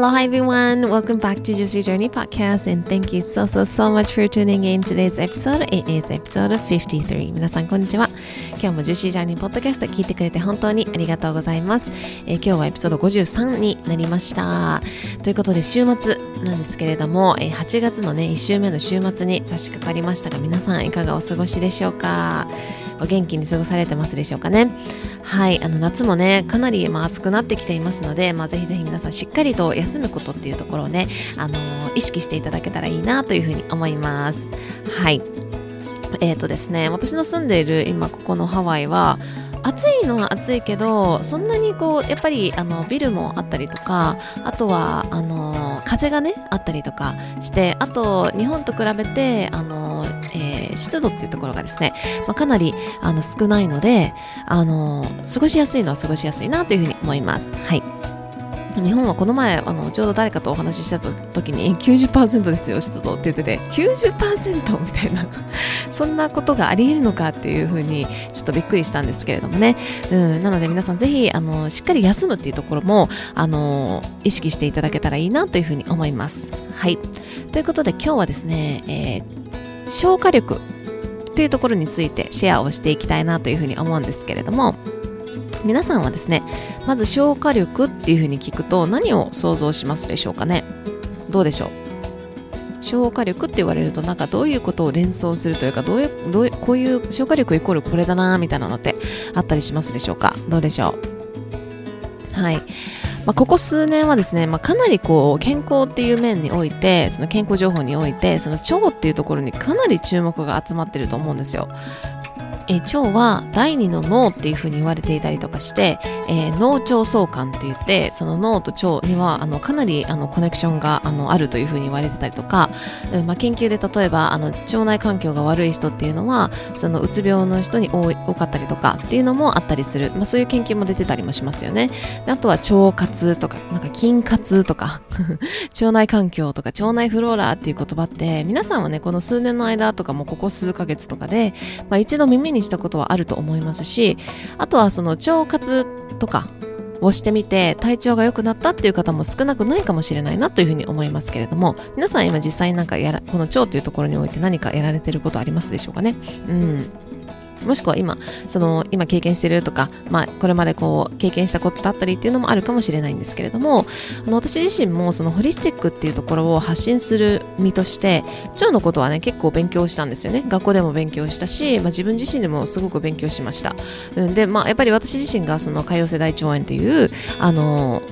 Aloha everyone, welcome back to Juicy Journey Podcast and thank you so so so much for tuning in today's episode. It is episode 53. 皆さんこんにちは。今日も Juicy Journey Podcast 聞いてくれて本当にありがとうございます。えー、今日はエピソード53になりました。ということで週末なんですけれども、えー、8月のね1週目の週末に差し掛かりましたが皆さんいかがお過ごしでしょうかお元気に過ごされてますでしょうかね。はいあの夏もねかなり、まあ、暑くなってきていますので、まあ、ぜひぜひ皆さんしっかりと休むことっていうところをね、あのー、意識していただけたらいいなというふうに思います。はい。えっ、ー、とですね私の住んでいる今ここのハワイは暑いのは暑いけどそんなにこうやっぱりあのビルもあったりとかあとはあの風がねあったりとかしてあと日本と比べてあの、えー、湿度っていうところがですね、まあ、かなりあの少ないのであの過ごしやすいのは過ごしやすいなというふうに思います。はい。日本はこの前あのちょうど誰かとお話しした時に90%ですよ湿度って言ってて90%みたいな そんなことがありえるのかっていうふうにちょっとびっくりしたんですけれどもね、うん、なので皆さんぜひあのしっかり休むっていうところもあの意識していただけたらいいなというふうに思います。はい。ということで今日はですね、えー、消化力っていうところについてシェアをしていきたいなというふうに思うんですけれども皆さんはですねまず消化力っていうふうに聞くと何を想像しますでしょうかね？どうでしょう？消化力って言われるとなんかどういうことを連想するというかどういうどういうこういう消化力イコールこれだなみたいなのってあったりしますでしょうか？どうでしょう？はい、まあ、ここ数年はですね、まあ、かなりこう健康っていう面においてその健康情報においてその腸っていうところにかなり注目が集まってると思うんですよ。え腸は第二の脳っていうふうに言われていたりとかして、えー、脳腸相関って言ってその脳と腸にはあのかなりあのコネクションがあのあるというふうに言われてたりとか、うんまあ、研究で例えばあの腸内環境が悪い人っていうのはそのうつ病の人に多かったりとかっていうのもあったりする、まあ、そういう研究も出てたりもしますよね。あとは腸活とかなんか筋活とか 腸内環境とか腸内フローラーっていう言葉って皆さんはねこの数年の間とかもここ数ヶ月とかで、まあ、一度耳ににしたことはあると思いますしあとはその腸活とかをしてみて体調が良くなったっていう方も少なくないかもしれないなというふうに思いますけれども皆さん今実際なんかやらこの腸というところにおいて何かやられてることありますでしょうかね？うん。もしくは今、その今経験してるとか、まあ、これまでこう経験したことだったりっていうのもあるかもしれないんですけれども、あの私自身もそのホリスティックっていうところを発信する身として、腸のことはね、結構勉強したんですよね。学校でも勉強したし、まあ、自分自身でもすごく勉強しました。で、まあ、やっぱり私自身がその潰瘍性大腸炎っていう、あの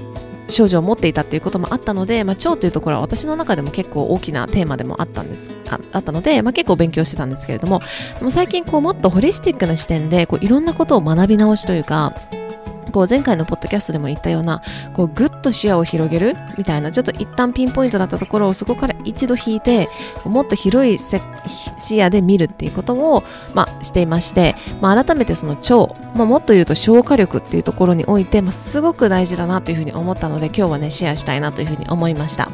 症状を持っていたっていうこともあったので、まあ、腸というところは私の中でも結構大きなテーマでもあったんですああったので、まあ、結構勉強してたんですけれどもでも最近こうもっとホリスティックな視点でこういろんなことを学び直しというかこう前回のポッドキャストでも言ったようなこうぐっと視野を広げるみたいなちょっと一旦ピンポイントだったところをそこから一度引いてもっと広い視野で見るっていうことを、まあ、していまして、まあ、改めてその腸、まあ、もっと言うと消化力っていうところにおいて、まあ、すごく大事だなというふうに思ったので今日はねシェアしたいなというふうに思いました。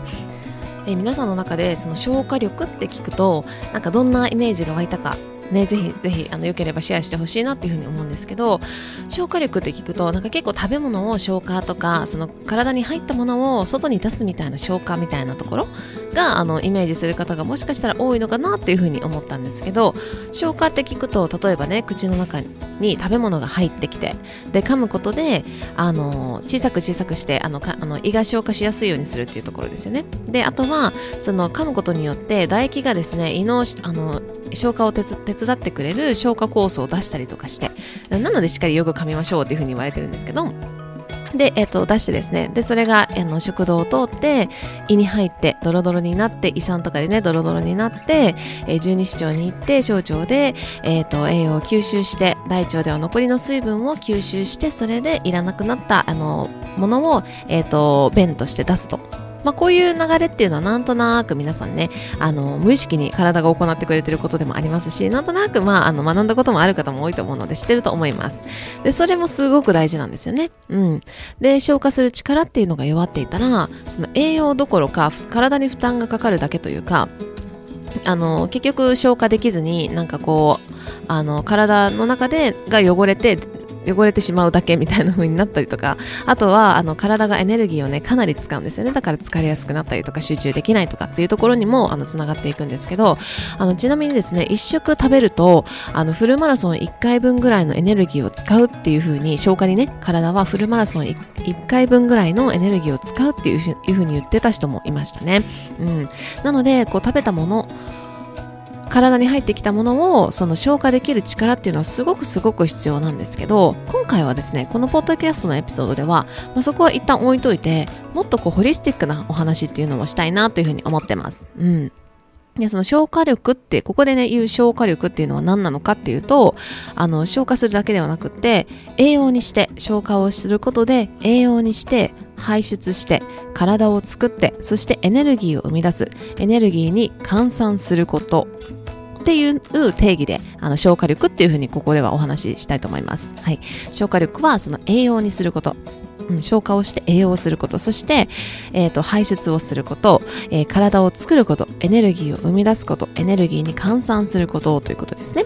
え皆さんの中でその消化力って聞くとなんかどんなイメージが湧いたかね、ぜひぜひあのよければシェアしてほしいなっていうふうに思うんですけど消化力って聞くとなんか結構食べ物を消化とかその体に入ったものを外に出すみたいな消化みたいなところがあのイメージする方がもしかしたら多いのかなっていうふうに思ったんですけど消化って聞くと例えばね口の中に食べ物が入ってきてで噛むことであの小さく小さくしてあのかあの胃が消化しやすいようにするっていうところですよね。であとはその噛むことによって唾液がですね胃のあの消化を手伝ってくれる消化酵素を出したりとかしてなのでしっかりよく噛みましょうっていうふうに言われてるんですけどで、えっ、と、出してですね、で、それが、あの、食道を通って、胃に入って、ドロドロになって、胃酸とかでね、ドロドロになって、えー、十二指腸に行って、小腸で、えっ、と、栄養を吸収して、大腸では残りの水分を吸収して、それでいらなくなった、あの、ものを、えっ、と、便として出すと。まあ、こういう流れっていうのはなんとなく皆さんねあの無意識に体が行ってくれてることでもありますしなんとなく、まあ、あの学んだこともある方も多いと思うので知ってると思います。でそれもすごく大事なんですよね、うん、で消化する力っていうのが弱っていたらその栄養どころか体に負担がかかるだけというかあの結局消化できずになんかこうあの体の中でが汚れて汚れてしまうだけみたいな風になったりとかあとはあの体がエネルギーをねかなり使うんですよね。だから疲れやすくなったりとか集中できないとかっていうところにもあのつながっていくんですけどあのちなみにですね1食食べるとあのフルマラソン1回分ぐらいのエネルギーを使うっていう風に消化にね体はフルマラソン 1, 1回分ぐらいのエネルギーを使うっていういう風に言ってた人もいましたね、うん、なのでこう食べたもの体に入ってきたものをその消化できる力っていうのはすごくすごく必要なんですけど今回はですねこのポッドキャストのエピソードでは、まあ、そこは一旦置いといてもっとこうホリスティックなお話っていうのをしたいなというふうに思ってます。うんで、その消化力って、ここでね、言う消化力っていうのは何なのかっていうと、あの、消化するだけではなくって、栄養にして、消化をすることで、栄養にして、排出して、体を作って、そしてエネルギーを生み出す、エネルギーに換算すること。っていう定義であの消化力っていうふうにここではお話ししたいと思います。はい、消化力はその栄養にすること。うん、消化をして栄養をすること。そして、えーと、排出をすること、えー、体を作ること。エネルギーを生み出すこと。エネルギーに換算すること。ということですね。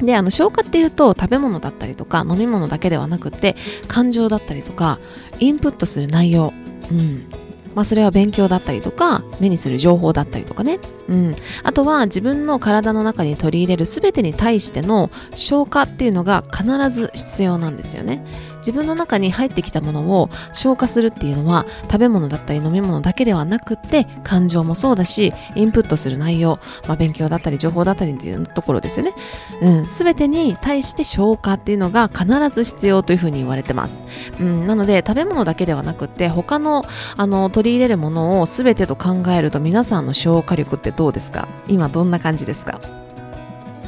であの消化っていうと食べ物だったりとか飲み物だけではなくて感情だったりとかインプットする内容、うん、まあ、それは勉強だったりとか目にする情報だったりとかね、うん、あとは自分の体の中に取り入れる全てに対しての消化っていうのが必ず必要なんですよね。自分の中に入ってきたものを消化するっていうのは食べ物だったり飲み物だけではなくって感情もそうだしインプットする内容、まあ、勉強だったり情報だったりっていうところですよね、うん、全てに対して消化っていうのが必ず必要というふうに言われてます、うん、なので食べ物だけではなくって他のあの取り入れるものを全てと考えると皆さんの消化力ってどうですか？今どんな感じですか？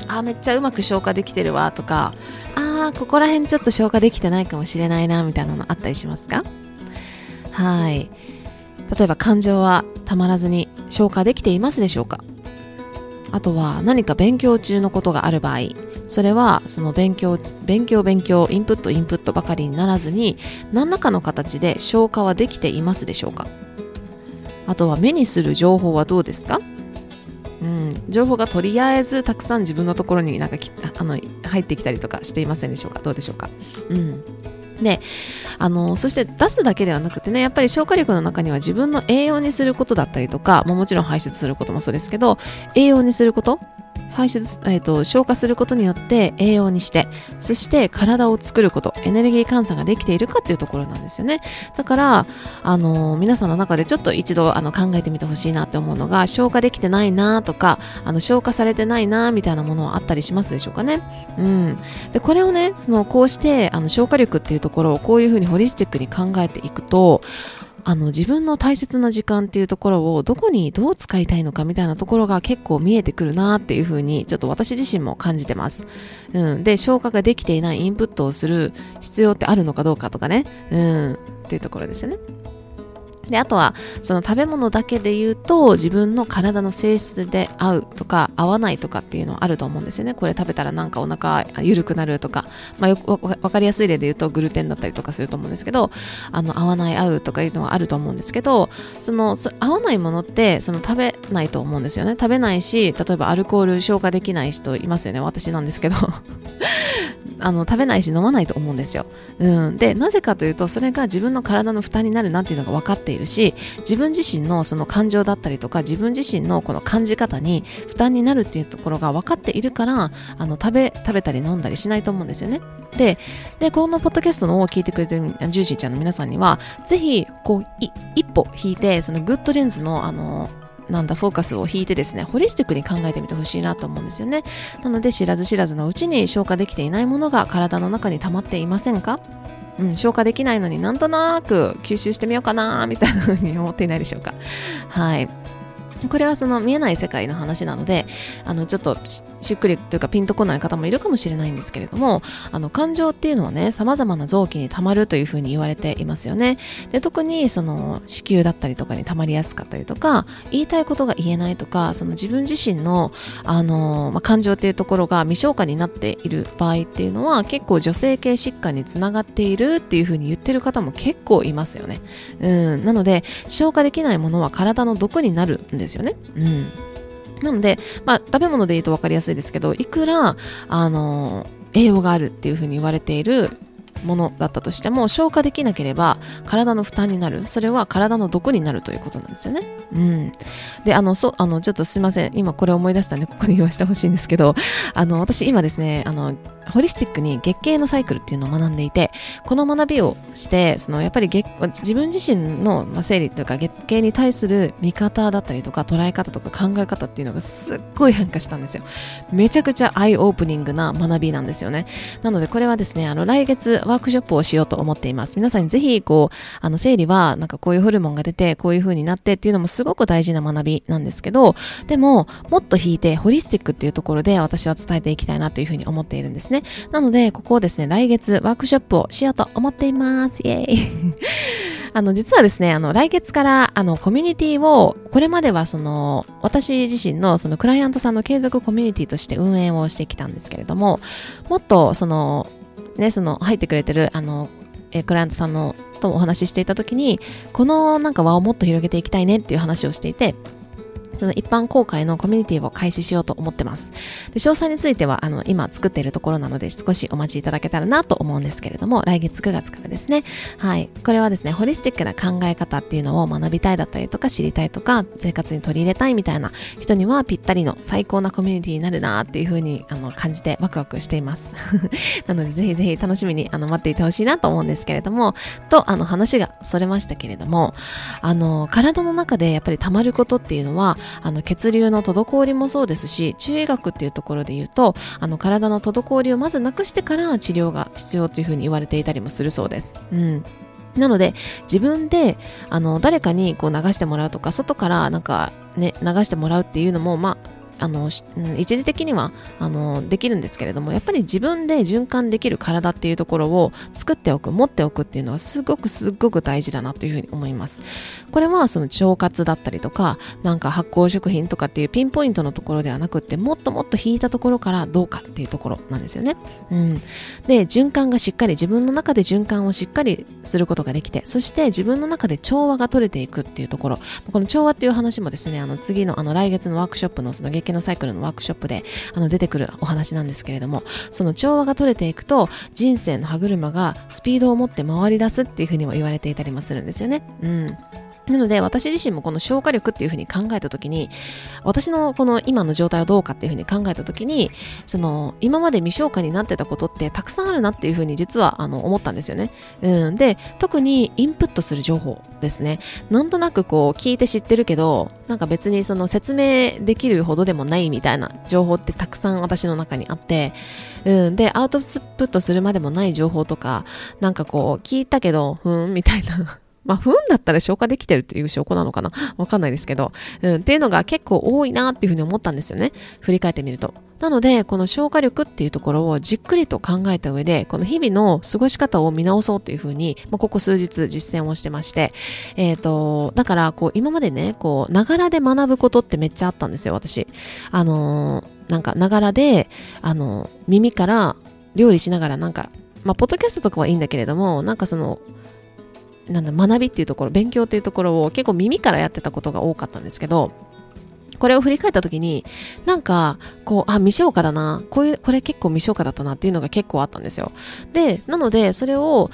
あめっちゃうまく消化できてるわとか。あーここら辺ちょっと消化できてないかもしれないなみたいなのあったりしますか？はい。例えば感情はたまらずに消化できていますでしょうか？あとは何か勉強中のことがある場合それはその勉強勉強勉強インプットインプットばかりにならずに何らかの形で消化はできていますでしょうか？あとは目にする情報はどうですか？うん、情報がとりあえずたくさん自分のところになんかあの入ってきたりとかしていませんでしょうか？どうでしょうか、うん、であのそして出すだけではなくてねやっぱり消化力の中には自分の栄養にすることだったりとかももちろん排出することもそうですけど栄養にすること排出、えーと、消化することによって栄養にしてそして体を作ることエネルギー換算ができているかっていうところなんですよね。だからあの皆さんの中でちょっと一度あの考えてみてほしいなって思うのが消化できてないなとかあの消化されてないなみたいなものはあったりしますでしょうかね。うん。でこれをねそのこうしてあの消化力っていうところをこういうふうにホリスティックに考えていくとあの自分の大切な時間っていうところをどこにどう使いたいのかみたいなところが結構見えてくるなっていうふうにちょっと私自身も感じてます。うん、で消化ができていないインプットをする必要ってあるのかどうかとかね、うん、っていうところですよね。で、あとは、その食べ物だけで言うと、自分の体の性質で合うとか、合わないとかっていうのはあると思うんですよね。これ食べたらなんかお腹緩くなるとか、まあ、よくわかりやすい例で言うと、グルテンだったりとかすると思うんですけど、あの、合わない、合うとかいうのはあると思うんですけど、その、合わないものって、その食べないと思うんですよね。食べないし、例えばアルコール消化できない人いますよね。私なんですけど。あの食べないし飲まないと思うんですよ、うん、でなぜかというとそれが自分の体の負担になるなっていうのが分かっているし自分自身のその感情だったりとか自分自身のこの感じ方に負担になるっていうところが分かっているからあの食べ食べたり飲んだりしないと思うんですよね。ででこのポッドキャストのを聞いてくれてるジューシーちゃんの皆さんにはぜひこう一歩引いてそのぐっとレンズのあのなんだフォーカスを引いてですねホリスティックに考えてみてほしいなと思うんですよね。なので知らず知らずのうちに消化できていないものが体の中に溜まっていませんか？うん、消化できないのになんとなく吸収してみようかなみたいなふうに思っていないでしょうか。はい。これはその見えない世界の話なのであのちょっとしっくりというかピンとこない方もいるかもしれないんですけれどもあの感情っていうのはね様々な臓器に溜まるというふうに言われていますよね。で特にその子宮だったりとかに溜まりやすかったりとか言いたいことが言えないとかその自分自身のあの、まあ、感情っていうところが未消化になっている場合っていうのは結構女性系疾患につながっているっていうふうに言ってる方も結構いますよね。うん。なので消化できないものは体の毒になるんですですよね。うんなので、まあ、食べ物で言うと分かりやすいですけど、いくら、あの栄養があるっていうふうに言われているものだったとしても消化できなければ体の負担になるそれは体の毒になるということなんですよね。うん、であのそあのちょっとすいません今これ思い出したんでここに言わせてほしいんですけどあの私今ですねあのホリスティックに月経のサイクルっていうのを学んでいてこの学びをしてそのやっぱり月自分自身の、生理というか月経に対する見方だったりとか捉え方とか考え方っていうのがすっごい変化したんですよ。めちゃくちゃアイオープニングな学びなんですよね。なのでこれはですねあの来月ワークショップをしようと思っています。皆さんにぜひこうあの生理はなんかこういうホルモンが出てこういう風になってっていうのもすごく大事な学びなんですけどでももっと引いてホリスティックっていうところで私は伝えていきたいなという風に思っているんですね。なので、ここをですね、来月ワークショップをしようと思っています。イェーイ あの、実はですね、あの、来月から、あの、コミュニティを、これまではその、私自身のそのクライアントさんの継続コミュニティとして運営をしてきたんですけれども、もっとその、ね、その、入ってくれてる、あの、えクライアントさんのともお話ししていた時に、このなんか輪をもっと広げていきたいねっていう話をしていて、その一般公開のコミュニティを開始しようと思ってます。で詳細については、あの、今作っているところなので少しお待ちいただけたらなと思うんですけれども、来月9月からですね。はい。これはですね、ホリスティックな考え方っていうのを学びたいだったりとか知りたいとか、生活に取り入れたいみたいな人にはぴったりの最高なコミュニティになるなっていうふうにあの感じてワクワクしています。なので、ぜひぜひ楽しみにあの待っていてほしいなと思うんですけれども、と、あの話がそれましたけれども、あの、体の中でやっぱり溜まることっていうのは、あの血流の滞りもそうですし中医学っていうところで言うとあの体の滞りをまずなくしてから治療が必要というふうに言われていたりもするそうです。うんなので自分であの誰かにこう流してもらうとか外からなんかね流してもらうっていうのもまああの、一時的にはあのできるんですけれどもやっぱり自分で循環できる体っていうところを作っておく持っておくっていうのはすごくすごく大事だなというふうに思います。これはその腸活だったりとかなんか発酵食品とかっていうピンポイントのところではなくってもっともっと引いたところからどうかっていうところなんですよね、うん、で循環がしっかり自分の中で循環をしっかりすることができてそして自分の中で調和が取れていくっていうところ。この調和っていう話もですねあの次のあの来月のワークショップのその月のサイクルのワークショップであの出てくるお話なんですけれどもその調和が取れていくと人生の歯車がスピードを持って回り出すっていうふうにも言われていたりもするんですよね。うんなので私自身もこの消化力っていうふうに考えた時に私のこの今の状態はどうかっていうふうに考えた時にその今まで未消化になってたことってたくさんあるなっていうふうに実はあの思ったんですよね、うん、で特にインプットする情報ですね。なんとなくこう聞いて知ってるけどなんか別にその説明できるほどでもないみたいな情報ってたくさん私の中にあってうん、で、アウトプットするまでもない情報とか、なんかこう、聞いたけど、ふん、みたいな。まあ、不運だったら消化できてるっていう証拠なのかな？わかんないですけど、うん、っていうのが結構多いなっていうふうに思ったんですよね。振り返ってみると。なので、この消化力っていうところをじっくりと考えた上で、この日々の過ごし方を見直そうというふうに、まあ、ここ数日実践をしてまして、えっ、ー、と、だから、こう、今までね、こう、ながらで学ぶことってめっちゃあったんですよ、私。あのー、なんか、ながらで、あのー、耳から料理しながらなんか、まあ、ポッドキャストとかはいいんだけれども、なんかその、なんだ学びっていうところ勉強っていうところを結構耳からやってたことが多かったんですけどこれを振り返った時になんかこうあ未消化だなこういうこれ結構未消化だったなっていうのが結構あったんですよ。でなのでそれを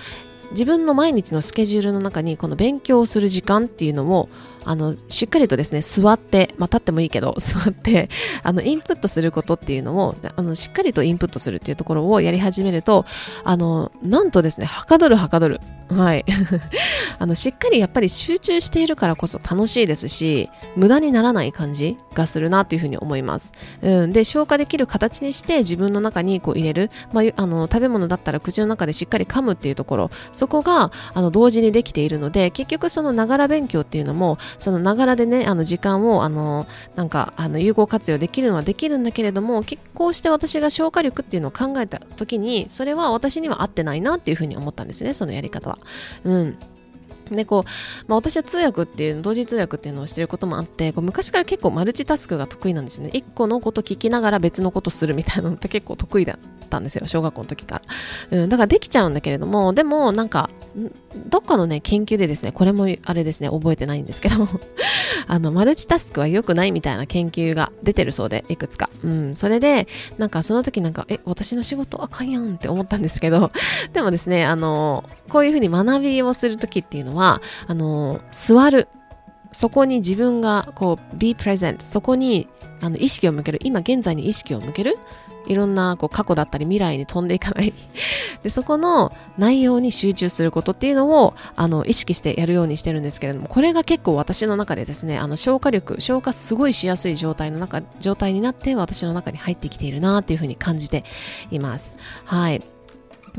自分の毎日のスケジュールの中にこの勉強する時間っていうのをあのしっかりとですね座って、まあ、立ってもいいけど 座ってあのインプットすることっていうのをあのしっかりとインプットするっていうところをやり始めるとあのなんとですねはかどるはかどる。はい。あのしっかりやっぱり集中しているからこそ楽しいですし無駄にならない感じがするなというふうに思います、うん、で消化できる形にして自分の中にこう入れる、まあ、あの食べ物だったら口の中でしっかり噛むっていうところ。そこがあの同時にできているので結局そのながら勉強っていうのもそのながらでねあの時間をあのなんかあの有効活用できるのはできるんだけれども結構して私が消化力っていうのを考えた時にそれは私には合ってないなっていうふうに思ったんですねそのやり方は。うんでこう、まあ、私は通訳っていう同時通訳っていうのをしてることもあってこう昔から結構マルチタスクが得意なんですよね1個のこと聞きながら別のことするみたいなのって結構得意だったんですよ小学校の時から、うん、だからできちゃうんだけれどもでもなんかどっかのね研究でですねこれもあれですね覚えてないんですけど あのマルチタスクは良くないみたいな研究が出てるそうでいくつか、うん、それでなんかその時なんかえ私の仕事あかんやんって思ったんですけど でもですねあのこういうふうに学びをする時っていうのはあの座るそこに自分がこう be present そこにあの意識を向ける今現在に意識を向けるいろんなこう過去だったり未来に飛んでいかない。でそこの内容に集中することっていうのをあの意識してやるようにしてるんですけれどもこれが結構私の中でですねあの消化力消化すごいしやすい状態の中状態になって私の中に入ってきているなっていうふうに感じています。はい。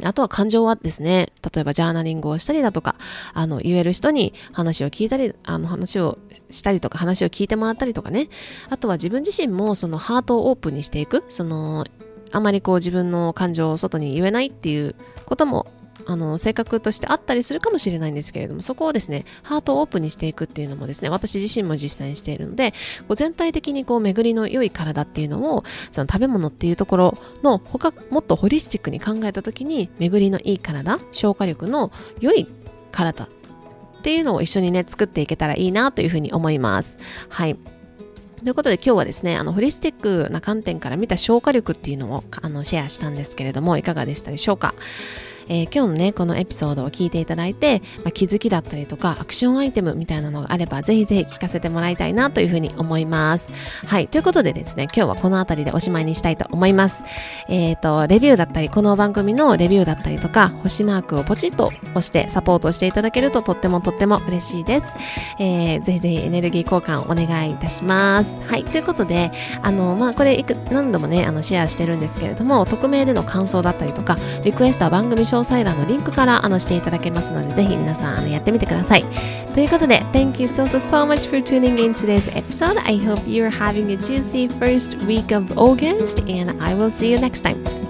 あとは感情はですね、例えばジャーナリングをしたりだとか、あの、言える人に話を聞いたり、あの、話をしたりとか、話を聞いてもらったりとかね。あとは自分自身もそのハートをオープンにしていく、その、あまりこう自分の感情を外に言えないっていうこともあの性格としてあったりするかもしれないんですけれどもそこをですねハートをオープンにしていくっていうのもですね私自身も実践しているのでこう全体的にこう巡りの良い体っていうのをその食べ物っていうところの他もっとホリスティックに考えた時に巡りのいい体消化力の良い体っていうのを一緒にね作っていけたらいいなというふうに思います。はい。ということで今日はですね、あの、ホリスティックな観点から見た消化力っていうのをあのシェアしたんですけれども、いかがでしたでしょうか？えー、今日のね、このエピソードを聞いていただいて、まあ、気づきだったりとか、アクションアイテムみたいなのがあれば、ぜひぜひ聞かせてもらいたいなというふうに思います。はい。ということでですね、今日はこの辺りでおしまいにしたいと思います。えっ、ー、と、レビューだったり、この番組のレビューだったりとか、星マークをポチッと押してサポートしていただけるととってもとっても嬉しいです。えー、ぜひぜひエネルギー交換お願いいたします。はい。ということで、あの、まあ、これいく、何度もね、あの、シェアしてるんですけれども、匿名での感想だったりとか、リクエストは番組詳細欄のリンクからあのしていただけますので、ぜひ皆さんあのやってみてください。ということで、Thank you so so so much for tuning in today's episode. I hope you're having a juicy first week of August and I will see you next time.